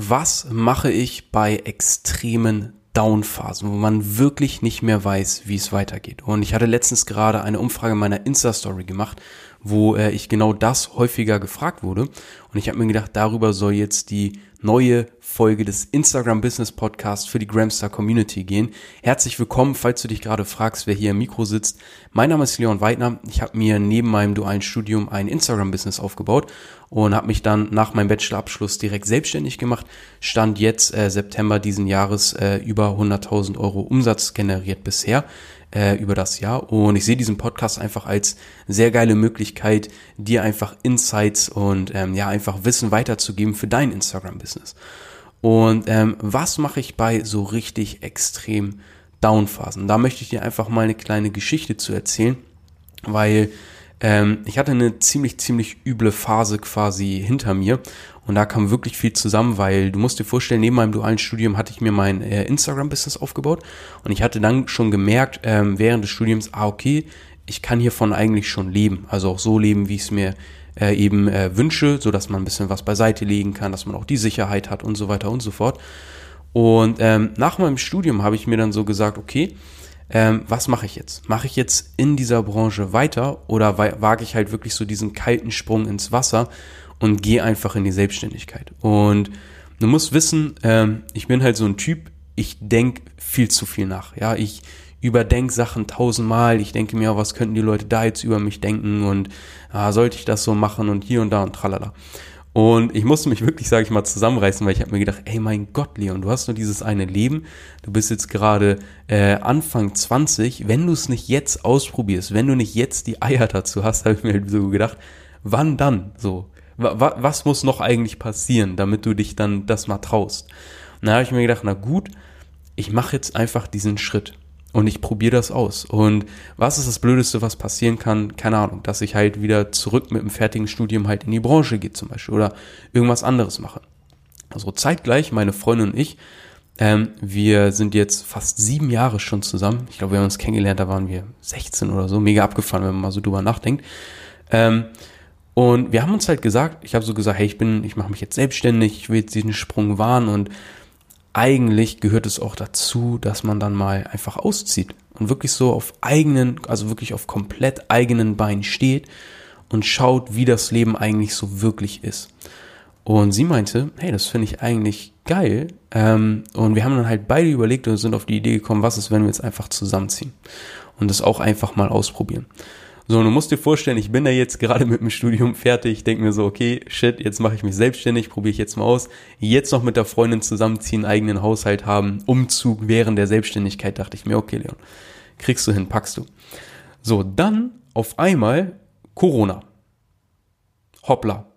Was mache ich bei extremen Downphasen, wo man wirklich nicht mehr weiß, wie es weitergeht? Und ich hatte letztens gerade eine Umfrage meiner Insta-Story gemacht, wo äh, ich genau das häufiger gefragt wurde. Und ich habe mir gedacht, darüber soll jetzt die neue Folge des Instagram Business Podcasts für die Gramstar Community gehen. Herzlich willkommen, falls du dich gerade fragst, wer hier im Mikro sitzt. Mein Name ist Leon Weidner. Ich habe mir neben meinem dualen Studium ein Instagram Business aufgebaut und habe mich dann nach meinem Bachelorabschluss direkt selbstständig gemacht. Stand jetzt äh, September diesen Jahres äh, über 100.000 Euro Umsatz generiert bisher äh, über das Jahr. Und ich sehe diesen Podcast einfach als sehr geile Möglichkeit, dir einfach Insights und ähm, ja einfach Wissen weiterzugeben für dein Instagram-Business. Und ähm, was mache ich bei so richtig extrem Downphasen? Da möchte ich dir einfach mal eine kleine Geschichte zu erzählen, weil ähm, ich hatte eine ziemlich, ziemlich üble Phase quasi hinter mir und da kam wirklich viel zusammen, weil du musst dir vorstellen, neben meinem dualen Studium hatte ich mir mein äh, Instagram-Business aufgebaut und ich hatte dann schon gemerkt, ähm, während des Studiums, ah, okay, ich kann hiervon eigentlich schon leben. Also auch so leben, wie ich es mir äh, eben äh, wünsche, so dass man ein bisschen was beiseite legen kann, dass man auch die Sicherheit hat und so weiter und so fort. Und ähm, nach meinem Studium habe ich mir dann so gesagt, okay, ähm, was mache ich jetzt? Mache ich jetzt in dieser Branche weiter oder wage ich halt wirklich so diesen kalten Sprung ins Wasser und gehe einfach in die Selbstständigkeit? Und du musst wissen, ähm, ich bin halt so ein Typ, ich denke viel zu viel nach. Ja, ich überdenke Sachen tausendmal. Ich denke mir, was könnten die Leute da jetzt über mich denken und ah, sollte ich das so machen und hier und da und tralala. Und ich musste mich wirklich, sage ich mal, zusammenreißen, weil ich habe mir gedacht, ey mein Gott, Leon, du hast nur dieses eine Leben, du bist jetzt gerade äh, Anfang 20, wenn du es nicht jetzt ausprobierst, wenn du nicht jetzt die Eier dazu hast, habe ich mir halt so gedacht, wann dann? So, wa was muss noch eigentlich passieren, damit du dich dann das mal traust? Und da habe ich mir gedacht, na gut, ich mache jetzt einfach diesen Schritt und ich probiere das aus. Und was ist das Blödeste, was passieren kann? Keine Ahnung, dass ich halt wieder zurück mit einem fertigen Studium halt in die Branche gehe zum Beispiel oder irgendwas anderes mache. Also zeitgleich, meine Freundin und ich, ähm, wir sind jetzt fast sieben Jahre schon zusammen. Ich glaube, wir haben uns kennengelernt, da waren wir 16 oder so, mega abgefahren, wenn man mal so drüber nachdenkt. Ähm, und wir haben uns halt gesagt, ich habe so gesagt, hey, ich bin, ich mache mich jetzt selbstständig, ich will jetzt diesen Sprung wahren und eigentlich gehört es auch dazu, dass man dann mal einfach auszieht und wirklich so auf eigenen, also wirklich auf komplett eigenen Beinen steht und schaut, wie das Leben eigentlich so wirklich ist. Und sie meinte, hey, das finde ich eigentlich geil. Ähm, und wir haben dann halt beide überlegt und sind auf die Idee gekommen, was ist, wenn wir jetzt einfach zusammenziehen und das auch einfach mal ausprobieren. So, du musst dir vorstellen, ich bin da jetzt gerade mit dem Studium fertig, denke mir so, okay, shit, jetzt mache ich mich selbstständig, probiere ich jetzt mal aus. Jetzt noch mit der Freundin zusammenziehen, eigenen Haushalt haben, Umzug während der Selbstständigkeit, dachte ich mir, okay, Leon, kriegst du hin, packst du. So, dann auf einmal Corona. Hoppla,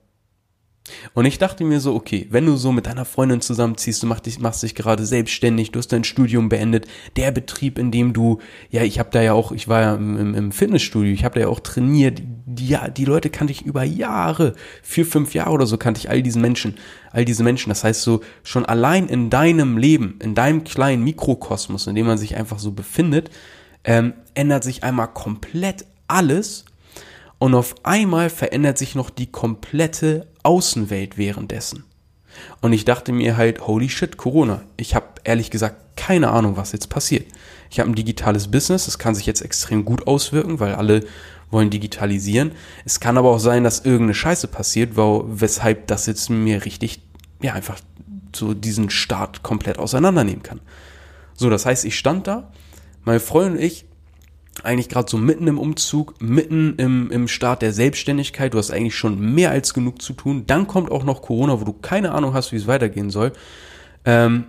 und ich dachte mir so, okay, wenn du so mit deiner Freundin zusammenziehst, du machst dich, machst dich gerade selbstständig, du hast dein Studium beendet, der Betrieb, in dem du, ja, ich habe da ja auch, ich war ja im, im Fitnessstudio, ich habe da ja auch trainiert, die, ja, die Leute kannte ich über Jahre, vier, fünf Jahre oder so kannte ich all diesen Menschen, all diese Menschen. Das heißt so, schon allein in deinem Leben, in deinem kleinen Mikrokosmos, in dem man sich einfach so befindet, ähm, ändert sich einmal komplett alles und auf einmal verändert sich noch die komplette Außenwelt währenddessen. Und ich dachte mir halt, holy shit, Corona. Ich habe ehrlich gesagt keine Ahnung, was jetzt passiert. Ich habe ein digitales Business, das kann sich jetzt extrem gut auswirken, weil alle wollen digitalisieren. Es kann aber auch sein, dass irgendeine Scheiße passiert, weshalb das jetzt mir richtig, ja, einfach so diesen Start komplett auseinandernehmen kann. So, das heißt, ich stand da, meine Freundin und ich eigentlich gerade so mitten im Umzug, mitten im, im Start der Selbstständigkeit. Du hast eigentlich schon mehr als genug zu tun. Dann kommt auch noch Corona, wo du keine Ahnung hast, wie es weitergehen soll. Ähm,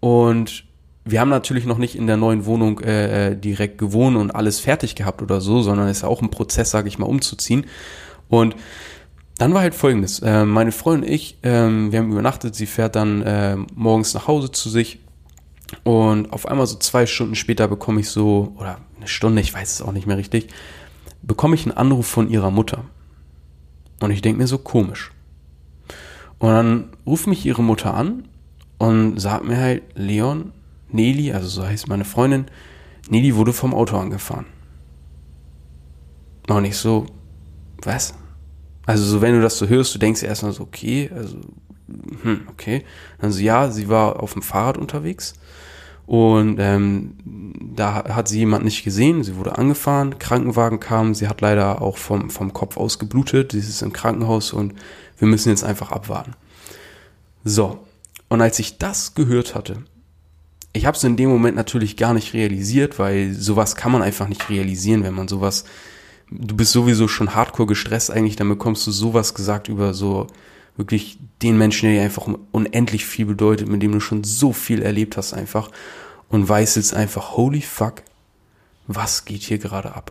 und wir haben natürlich noch nicht in der neuen Wohnung äh, äh direkt gewohnt und alles fertig gehabt oder so, sondern es ist auch ein Prozess, sage ich mal, umzuziehen. Und dann war halt folgendes. Äh, meine Freundin und ich, äh, wir haben übernachtet, sie fährt dann äh, morgens nach Hause zu sich und auf einmal so zwei Stunden später bekomme ich so, oder eine Stunde, ich weiß es auch nicht mehr richtig, bekomme ich einen Anruf von ihrer Mutter. Und ich denke mir so komisch. Und dann ruft mich ihre Mutter an und sagt mir halt, Leon, Nelly, also so heißt meine Freundin, Nelly wurde vom Auto angefahren. Und ich so, was? Also so, wenn du das so hörst, du denkst erstmal so, okay, also hm, okay. Dann so, ja, sie war auf dem Fahrrad unterwegs und ähm, da hat sie jemand nicht gesehen, sie wurde angefahren, Krankenwagen kam, sie hat leider auch vom, vom Kopf aus geblutet, sie ist im Krankenhaus und wir müssen jetzt einfach abwarten. So, und als ich das gehört hatte, ich habe es in dem Moment natürlich gar nicht realisiert, weil sowas kann man einfach nicht realisieren, wenn man sowas, du bist sowieso schon hardcore gestresst eigentlich, dann bekommst du sowas gesagt über so wirklich den Menschen, der dir einfach unendlich viel bedeutet, mit dem du schon so viel erlebt hast einfach und weißt jetzt einfach, holy fuck, was geht hier gerade ab?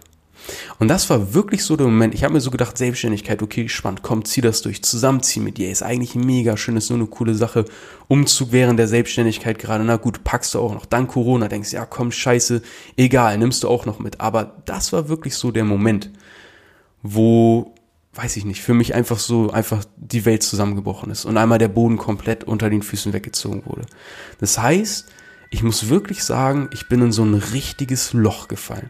Und das war wirklich so der Moment. Ich habe mir so gedacht, Selbstständigkeit, okay, spannend, komm, zieh das durch, zusammenziehen mit dir, ist eigentlich mega schön, ist nur eine coole Sache. Umzug während der Selbstständigkeit gerade, na gut, packst du auch noch, dann Corona, denkst, ja komm, scheiße, egal, nimmst du auch noch mit. Aber das war wirklich so der Moment, wo weiß ich nicht, für mich einfach so, einfach die Welt zusammengebrochen ist und einmal der Boden komplett unter den Füßen weggezogen wurde. Das heißt, ich muss wirklich sagen, ich bin in so ein richtiges Loch gefallen.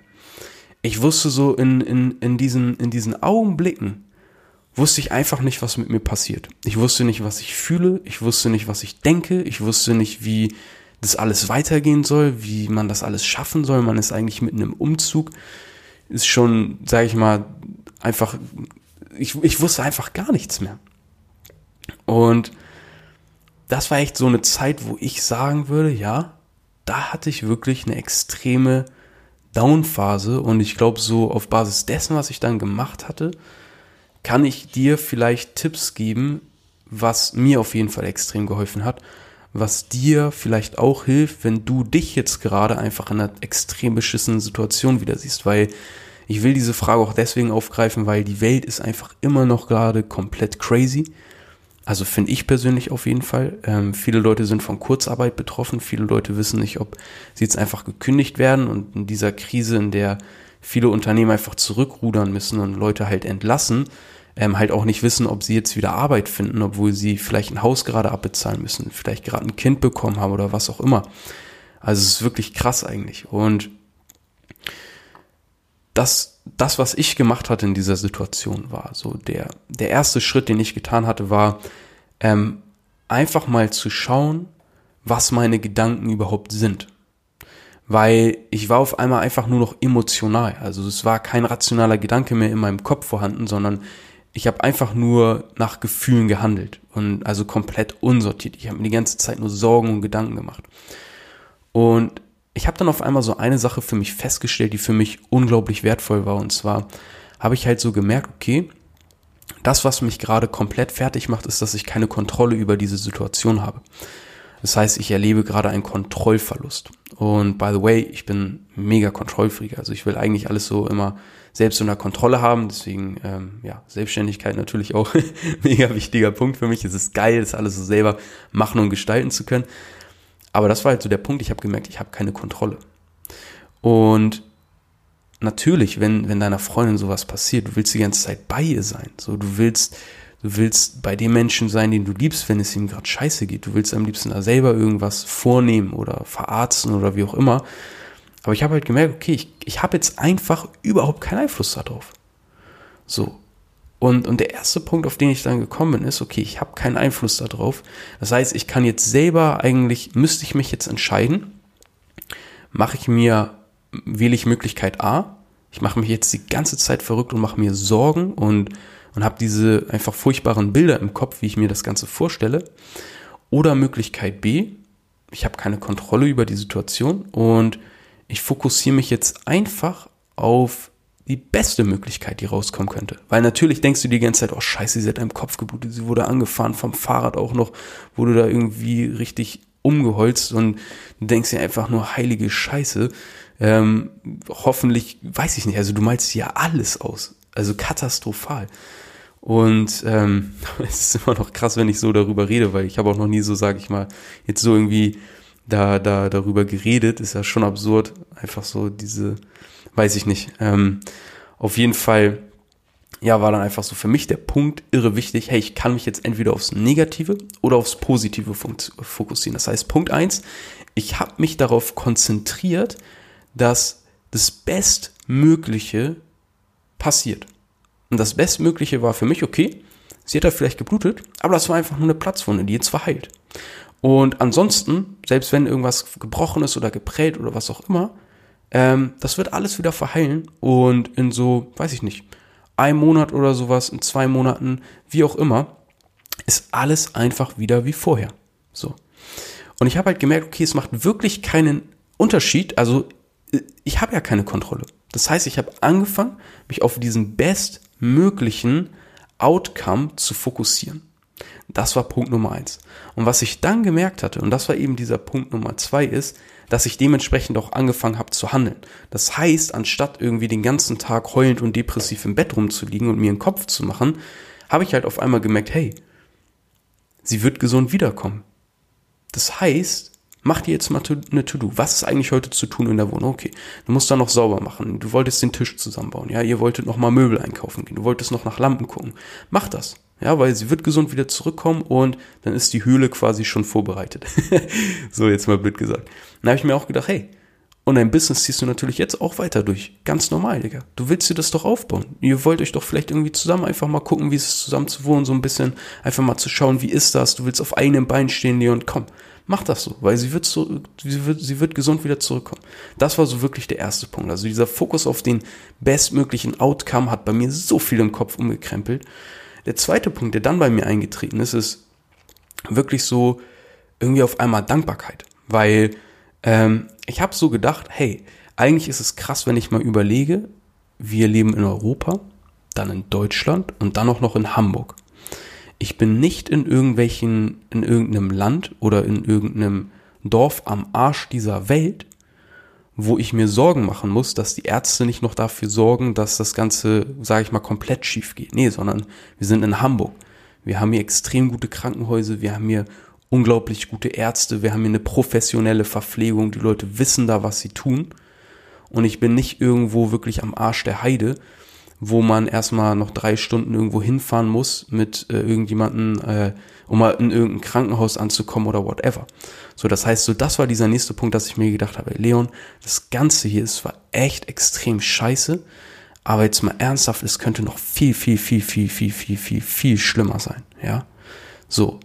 Ich wusste so in, in, in, diesen, in diesen Augenblicken, wusste ich einfach nicht, was mit mir passiert. Ich wusste nicht, was ich fühle, ich wusste nicht, was ich denke, ich wusste nicht, wie das alles weitergehen soll, wie man das alles schaffen soll. Man ist eigentlich mitten im Umzug, ist schon, sage ich mal, einfach ich, ich wusste einfach gar nichts mehr. Und das war echt so eine Zeit, wo ich sagen würde, ja, da hatte ich wirklich eine extreme Downphase und ich glaube, so auf Basis dessen, was ich dann gemacht hatte, kann ich dir vielleicht Tipps geben, was mir auf jeden Fall extrem geholfen hat, was dir vielleicht auch hilft, wenn du dich jetzt gerade einfach in einer extrem beschissenen Situation wieder siehst, weil ich will diese Frage auch deswegen aufgreifen, weil die Welt ist einfach immer noch gerade komplett crazy. Also finde ich persönlich auf jeden Fall. Ähm, viele Leute sind von Kurzarbeit betroffen. Viele Leute wissen nicht, ob sie jetzt einfach gekündigt werden und in dieser Krise, in der viele Unternehmen einfach zurückrudern müssen und Leute halt entlassen, ähm, halt auch nicht wissen, ob sie jetzt wieder Arbeit finden, obwohl sie vielleicht ein Haus gerade abbezahlen müssen, vielleicht gerade ein Kind bekommen haben oder was auch immer. Also es ist wirklich krass eigentlich. Und das, das, was ich gemacht hatte in dieser Situation, war so der, der erste Schritt, den ich getan hatte, war ähm, einfach mal zu schauen, was meine Gedanken überhaupt sind. Weil ich war auf einmal einfach nur noch emotional. Also es war kein rationaler Gedanke mehr in meinem Kopf vorhanden, sondern ich habe einfach nur nach Gefühlen gehandelt und also komplett unsortiert. Ich habe mir die ganze Zeit nur Sorgen und Gedanken gemacht. Und ich habe dann auf einmal so eine Sache für mich festgestellt, die für mich unglaublich wertvoll war. Und zwar habe ich halt so gemerkt, okay, das, was mich gerade komplett fertig macht, ist, dass ich keine Kontrolle über diese Situation habe. Das heißt, ich erlebe gerade einen Kontrollverlust. Und by the way, ich bin mega Kontrollfreak. Also ich will eigentlich alles so immer selbst unter Kontrolle haben. Deswegen, ähm, ja, Selbstständigkeit natürlich auch mega wichtiger Punkt für mich. Es ist geil, das alles so selber machen und gestalten zu können. Aber das war halt so der Punkt, ich habe gemerkt, ich habe keine Kontrolle. Und natürlich, wenn, wenn deiner Freundin sowas passiert, du willst die ganze Zeit bei ihr sein. So, du willst, du willst bei dem Menschen sein, den du liebst, wenn es ihm gerade scheiße geht. Du willst am liebsten da selber irgendwas vornehmen oder verarzten oder wie auch immer. Aber ich habe halt gemerkt, okay, ich, ich habe jetzt einfach überhaupt keinen Einfluss darauf. So. Und, und der erste Punkt, auf den ich dann gekommen bin, ist, okay, ich habe keinen Einfluss darauf. Das heißt, ich kann jetzt selber eigentlich, müsste ich mich jetzt entscheiden, mache ich mir, wähle ich Möglichkeit A, ich mache mich jetzt die ganze Zeit verrückt und mache mir Sorgen und, und habe diese einfach furchtbaren Bilder im Kopf, wie ich mir das Ganze vorstelle. Oder Möglichkeit B, ich habe keine Kontrolle über die Situation und ich fokussiere mich jetzt einfach auf die beste Möglichkeit, die rauskommen könnte. Weil natürlich denkst du die ganze Zeit, oh scheiße, sie hat einem Kopf geblutet, sie wurde angefahren vom Fahrrad auch noch, wurde da irgendwie richtig umgeholzt und denkst dir einfach nur heilige Scheiße. Ähm, hoffentlich, weiß ich nicht, also du malst ja alles aus. Also katastrophal. Und ähm, es ist immer noch krass, wenn ich so darüber rede, weil ich habe auch noch nie so, sage ich mal, jetzt so irgendwie da, da darüber geredet. Ist ja schon absurd. Einfach so diese weiß ich nicht. Ähm, auf jeden Fall, ja, war dann einfach so für mich der Punkt irre wichtig. Hey, ich kann mich jetzt entweder aufs Negative oder aufs Positive fokussieren. Das heißt, Punkt eins, ich habe mich darauf konzentriert, dass das Bestmögliche passiert. Und das Bestmögliche war für mich, okay, Sie hat da vielleicht geblutet, aber das war einfach nur eine Platzwunde, die jetzt verheilt. Und ansonsten, selbst wenn irgendwas gebrochen ist oder geprellt oder was auch immer, ähm, das wird alles wieder verheilen und in so, weiß ich nicht, einem Monat oder sowas, in zwei Monaten, wie auch immer, ist alles einfach wieder wie vorher. So. Und ich habe halt gemerkt, okay, es macht wirklich keinen Unterschied. Also äh, ich habe ja keine Kontrolle. Das heißt, ich habe angefangen, mich auf diesen bestmöglichen Outcome zu fokussieren. Das war Punkt Nummer eins. Und was ich dann gemerkt hatte, und das war eben dieser Punkt Nummer zwei, ist, dass ich dementsprechend auch angefangen habe zu handeln. Das heißt, anstatt irgendwie den ganzen Tag heulend und depressiv im Bett rumzuliegen und mir einen Kopf zu machen, habe ich halt auf einmal gemerkt, hey, sie wird gesund wiederkommen. Das heißt, mach dir jetzt mal eine To-Do. Was ist eigentlich heute zu tun in der Wohnung? Okay, du musst da noch sauber machen. Du wolltest den Tisch zusammenbauen. Ja, ihr wolltet noch mal Möbel einkaufen gehen. Du wolltest noch nach Lampen gucken. Mach das. Ja, weil sie wird gesund wieder zurückkommen und dann ist die Höhle quasi schon vorbereitet. so jetzt mal blöd gesagt. Dann habe ich mir auch gedacht, hey, und dein Business ziehst du natürlich jetzt auch weiter durch. Ganz normal, Digga. Du willst dir das doch aufbauen. Ihr wollt euch doch vielleicht irgendwie zusammen einfach mal gucken, wie es ist, zusammen zu wohnen, so ein bisschen einfach mal zu schauen, wie ist das? Du willst auf eigenen Beinen stehen, Leon. Komm, mach das so, weil sie wird so, sie wird, sie wird gesund wieder zurückkommen. Das war so wirklich der erste Punkt. Also dieser Fokus auf den bestmöglichen Outcome hat bei mir so viel im Kopf umgekrempelt. Der zweite Punkt, der dann bei mir eingetreten ist, ist wirklich so irgendwie auf einmal Dankbarkeit. Weil ähm, ich habe so gedacht, hey, eigentlich ist es krass, wenn ich mal überlege, wir leben in Europa, dann in Deutschland und dann auch noch in Hamburg. Ich bin nicht in irgendwelchen, in irgendeinem Land oder in irgendeinem Dorf am Arsch dieser Welt, wo ich mir Sorgen machen muss, dass die Ärzte nicht noch dafür sorgen, dass das Ganze, sage ich mal, komplett schief geht. Nee, sondern wir sind in Hamburg. Wir haben hier extrem gute Krankenhäuser, wir haben hier unglaublich gute Ärzte, wir haben hier eine professionelle Verpflegung, die Leute wissen da, was sie tun. Und ich bin nicht irgendwo wirklich am Arsch der Heide, wo man erstmal noch drei Stunden irgendwo hinfahren muss mit äh, irgendjemanden, äh, um mal in irgendein Krankenhaus anzukommen oder whatever. So, das heißt, so das war dieser nächste Punkt, dass ich mir gedacht habe, Leon, das Ganze hier ist zwar echt extrem scheiße, aber jetzt mal ernsthaft, es könnte noch viel, viel, viel, viel, viel, viel, viel, viel schlimmer sein, ja. So.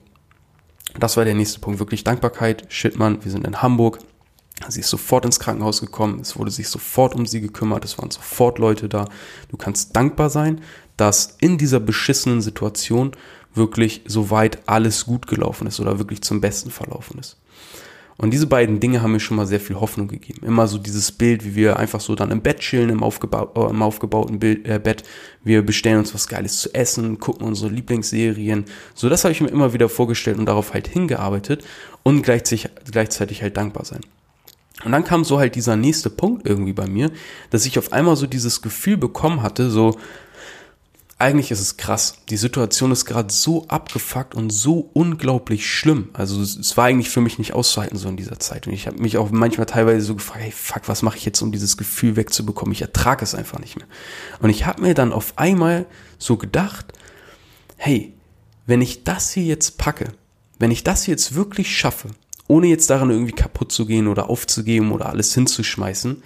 Das war der nächste Punkt. Wirklich Dankbarkeit. Shit, Mann, wir sind in Hamburg. Sie ist sofort ins Krankenhaus gekommen, es wurde sich sofort um sie gekümmert, es waren sofort Leute da. Du kannst dankbar sein, dass in dieser beschissenen Situation wirklich soweit alles gut gelaufen ist oder wirklich zum Besten verlaufen ist. Und diese beiden Dinge haben mir schon mal sehr viel Hoffnung gegeben. Immer so dieses Bild, wie wir einfach so dann im Bett chillen, im, aufgebau äh, im aufgebauten Bild, äh, Bett. Wir bestellen uns was Geiles zu essen, gucken unsere Lieblingsserien. So, das habe ich mir immer wieder vorgestellt und darauf halt hingearbeitet und gleichzeitig, gleichzeitig halt dankbar sein. Und dann kam so halt dieser nächste Punkt irgendwie bei mir, dass ich auf einmal so dieses Gefühl bekommen hatte, so, eigentlich ist es krass. Die Situation ist gerade so abgefuckt und so unglaublich schlimm. Also es, war eigentlich für mich nicht auszuhalten so in dieser Zeit. Und ich habe mich auch manchmal teilweise so gefragt, hey fuck, was mache ich jetzt, um dieses Gefühl wegzubekommen? Ich ertrage es einfach nicht mehr. Und ich habe mir dann auf einmal so gedacht, hey, wenn ich das hier jetzt packe, wenn ich das jetzt wirklich schaffe, ohne jetzt daran irgendwie kaputt zu gehen oder aufzugeben oder alles hinzuschmeißen,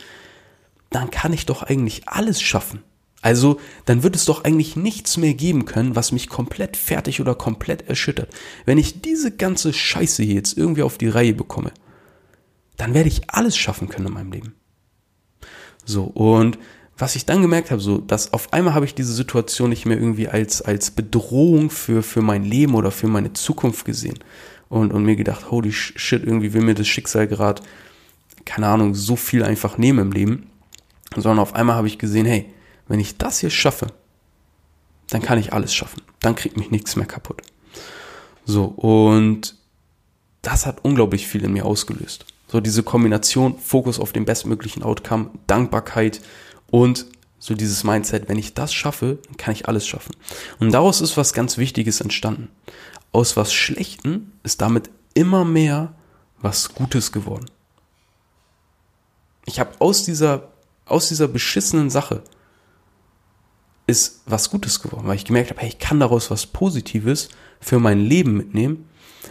dann kann ich doch eigentlich alles schaffen. Also, dann wird es doch eigentlich nichts mehr geben können, was mich komplett fertig oder komplett erschüttert. Wenn ich diese ganze Scheiße hier jetzt irgendwie auf die Reihe bekomme, dann werde ich alles schaffen können in meinem Leben. So, und was ich dann gemerkt habe, so, dass auf einmal habe ich diese Situation nicht mehr irgendwie als, als Bedrohung für, für mein Leben oder für meine Zukunft gesehen, und, und mir gedacht, holy shit, irgendwie will mir das Schicksal gerade, keine Ahnung, so viel einfach nehmen im Leben. Sondern auf einmal habe ich gesehen, hey, wenn ich das hier schaffe, dann kann ich alles schaffen. Dann kriegt mich nichts mehr kaputt. So, und das hat unglaublich viel in mir ausgelöst. So diese Kombination, Fokus auf den bestmöglichen Outcome, Dankbarkeit und so dieses Mindset, wenn ich das schaffe, dann kann ich alles schaffen. Und daraus ist was ganz Wichtiges entstanden aus was Schlechten ist damit immer mehr was Gutes geworden. Ich habe aus dieser, aus dieser beschissenen Sache ist was Gutes geworden, weil ich gemerkt habe, hey, ich kann daraus was Positives für mein Leben mitnehmen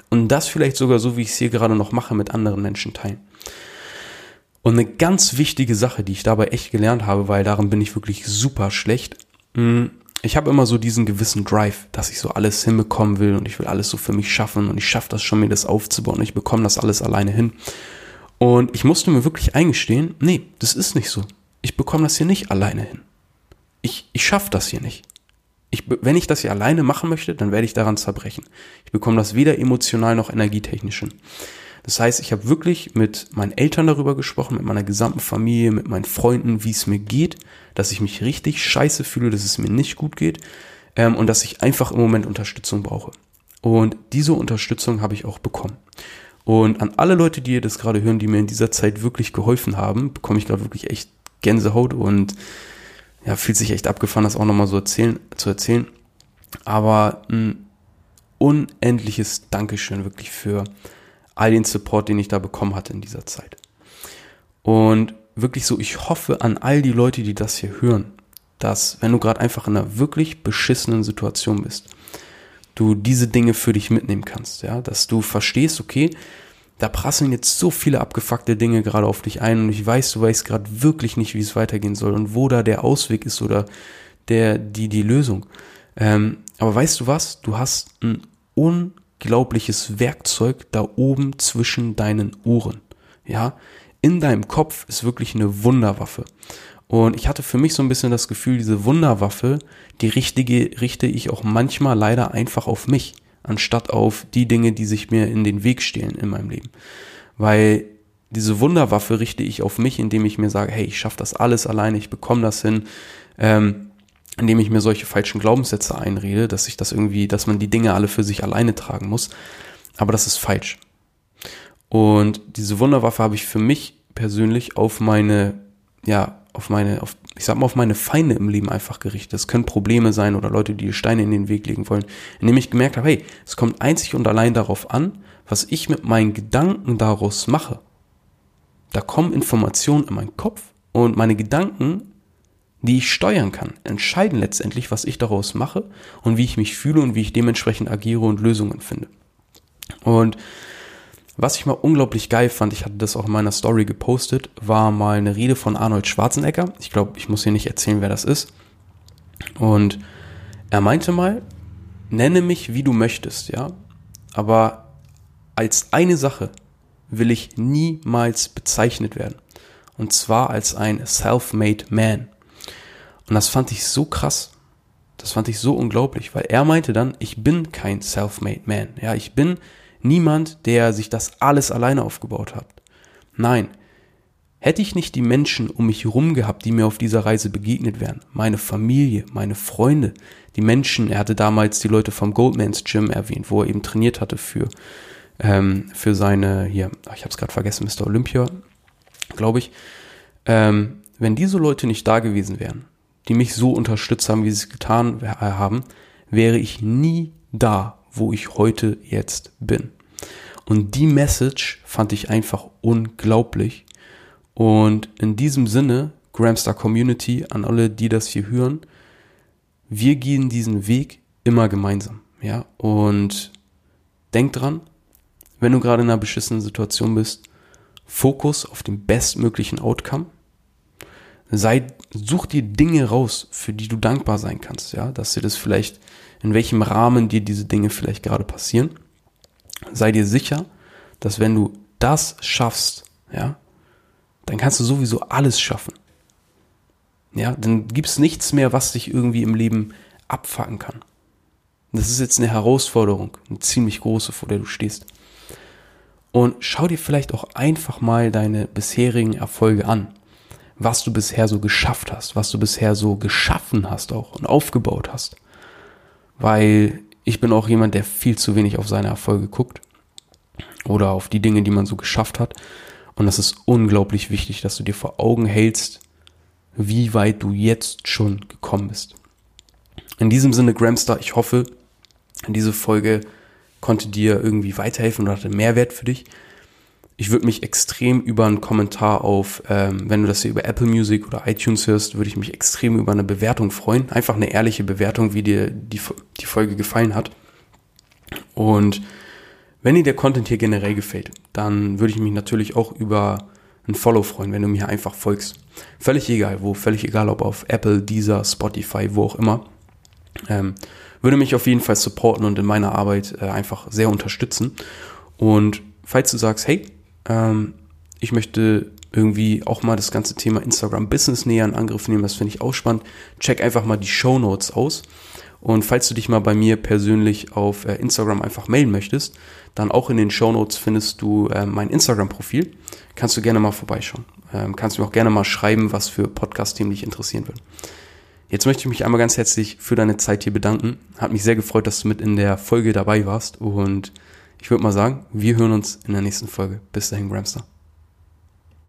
und das vielleicht sogar so, wie ich es hier gerade noch mache, mit anderen Menschen teilen. Und eine ganz wichtige Sache, die ich dabei echt gelernt habe, weil darin bin ich wirklich super schlecht, mm, ich habe immer so diesen gewissen Drive, dass ich so alles hinbekommen will und ich will alles so für mich schaffen und ich schaffe das schon, mir das aufzubauen und ich bekomme das alles alleine hin. Und ich musste mir wirklich eingestehen, nee, das ist nicht so. Ich bekomme das hier nicht alleine hin. Ich, ich schaffe das hier nicht. Ich, wenn ich das hier alleine machen möchte, dann werde ich daran zerbrechen. Ich bekomme das weder emotional noch energietechnisch hin. Das heißt, ich habe wirklich mit meinen Eltern darüber gesprochen, mit meiner gesamten Familie, mit meinen Freunden, wie es mir geht, dass ich mich richtig scheiße fühle, dass es mir nicht gut geht ähm, und dass ich einfach im Moment Unterstützung brauche. Und diese Unterstützung habe ich auch bekommen. Und an alle Leute, die ihr das gerade hören, die mir in dieser Zeit wirklich geholfen haben, bekomme ich gerade wirklich echt Gänsehaut und ja, fühlt sich echt abgefahren, das auch nochmal so erzählen, zu erzählen. Aber ein unendliches Dankeschön wirklich für all den Support, den ich da bekommen hatte in dieser Zeit. Und wirklich so, ich hoffe an all die Leute, die das hier hören, dass wenn du gerade einfach in einer wirklich beschissenen Situation bist, du diese Dinge für dich mitnehmen kannst, ja, dass du verstehst, okay, da prasseln jetzt so viele abgefuckte Dinge gerade auf dich ein und ich weiß, du weißt gerade wirklich nicht, wie es weitergehen soll und wo da der Ausweg ist oder der, die, die Lösung. Ähm, aber weißt du was? Du hast ein un unglaubliches Werkzeug da oben zwischen deinen Ohren. Ja, in deinem Kopf ist wirklich eine Wunderwaffe. Und ich hatte für mich so ein bisschen das Gefühl, diese Wunderwaffe, die richtige richte ich auch manchmal leider einfach auf mich, anstatt auf die Dinge, die sich mir in den Weg stehen in meinem Leben. Weil diese Wunderwaffe richte ich auf mich, indem ich mir sage, hey, ich schaffe das alles alleine, ich bekomme das hin. Ähm, indem ich mir solche falschen Glaubenssätze einrede, dass ich das irgendwie, dass man die Dinge alle für sich alleine tragen muss. Aber das ist falsch. Und diese Wunderwaffe habe ich für mich persönlich auf meine, ja, auf meine, auf, ich sag mal, auf meine Feinde im Leben einfach gerichtet. Das können Probleme sein oder Leute, die Steine in den Weg legen wollen. Indem ich gemerkt habe, hey, es kommt einzig und allein darauf an, was ich mit meinen Gedanken daraus mache. Da kommen Informationen in meinen Kopf und meine Gedanken die ich steuern kann, entscheiden letztendlich, was ich daraus mache und wie ich mich fühle und wie ich dementsprechend agiere und Lösungen finde. Und was ich mal unglaublich geil fand, ich hatte das auch in meiner Story gepostet, war mal eine Rede von Arnold Schwarzenegger. Ich glaube, ich muss hier nicht erzählen, wer das ist. Und er meinte mal, nenne mich, wie du möchtest, ja. Aber als eine Sache will ich niemals bezeichnet werden. Und zwar als ein self-made man. Und das fand ich so krass. Das fand ich so unglaublich, weil er meinte dann, ich bin kein self-made man. Ja, ich bin niemand, der sich das alles alleine aufgebaut hat. Nein. Hätte ich nicht die Menschen um mich herum gehabt, die mir auf dieser Reise begegnet wären, meine Familie, meine Freunde, die Menschen, er hatte damals die Leute vom Goldmans Gym erwähnt, wo er eben trainiert hatte für, ähm, für seine, hier, ich habe es gerade vergessen, Mr. Olympia, glaube ich. Ähm, wenn diese Leute nicht da gewesen wären, die mich so unterstützt haben, wie sie es getan haben, wäre ich nie da, wo ich heute jetzt bin. Und die Message fand ich einfach unglaublich. Und in diesem Sinne, Gramstar Community, an alle, die das hier hören, wir gehen diesen Weg immer gemeinsam. Ja, und denk dran, wenn du gerade in einer beschissenen Situation bist, Fokus auf den bestmöglichen Outcome sei, such dir Dinge raus, für die du dankbar sein kannst, ja, dass dir das vielleicht, in welchem Rahmen dir diese Dinge vielleicht gerade passieren. Sei dir sicher, dass wenn du das schaffst, ja, dann kannst du sowieso alles schaffen. Ja, dann gibt's nichts mehr, was dich irgendwie im Leben abfacken kann. Das ist jetzt eine Herausforderung, eine ziemlich große, vor der du stehst. Und schau dir vielleicht auch einfach mal deine bisherigen Erfolge an was du bisher so geschafft hast, was du bisher so geschaffen hast auch und aufgebaut hast. Weil ich bin auch jemand, der viel zu wenig auf seine Erfolge guckt oder auf die Dinge, die man so geschafft hat. Und das ist unglaublich wichtig, dass du dir vor Augen hältst, wie weit du jetzt schon gekommen bist. In diesem Sinne, Gramstar, ich hoffe, diese Folge konnte dir irgendwie weiterhelfen oder hatte Mehrwert für dich ich würde mich extrem über einen Kommentar auf, ähm, wenn du das hier über Apple Music oder iTunes hörst, würde ich mich extrem über eine Bewertung freuen. Einfach eine ehrliche Bewertung, wie dir die, die Folge gefallen hat. Und wenn dir der Content hier generell gefällt, dann würde ich mich natürlich auch über ein Follow freuen, wenn du mir einfach folgst. Völlig egal wo, völlig egal ob auf Apple, Deezer, Spotify, wo auch immer. Ähm, würde mich auf jeden Fall supporten und in meiner Arbeit äh, einfach sehr unterstützen. Und falls du sagst, hey, ähm, ich möchte irgendwie auch mal das ganze Thema Instagram Business näher in Angriff nehmen, das finde ich auch spannend, check einfach mal die Show Notes aus. Und falls du dich mal bei mir persönlich auf äh, Instagram einfach melden möchtest, dann auch in den Show Notes findest du äh, mein Instagram-Profil. Kannst du gerne mal vorbeischauen. Ähm, kannst du mir auch gerne mal schreiben, was für Podcast-Themen dich interessieren würden. Jetzt möchte ich mich einmal ganz herzlich für deine Zeit hier bedanken. Hat mich sehr gefreut, dass du mit in der Folge dabei warst. Und ich würde mal sagen, wir hören uns in der nächsten Folge. Bis dahin, Gramster.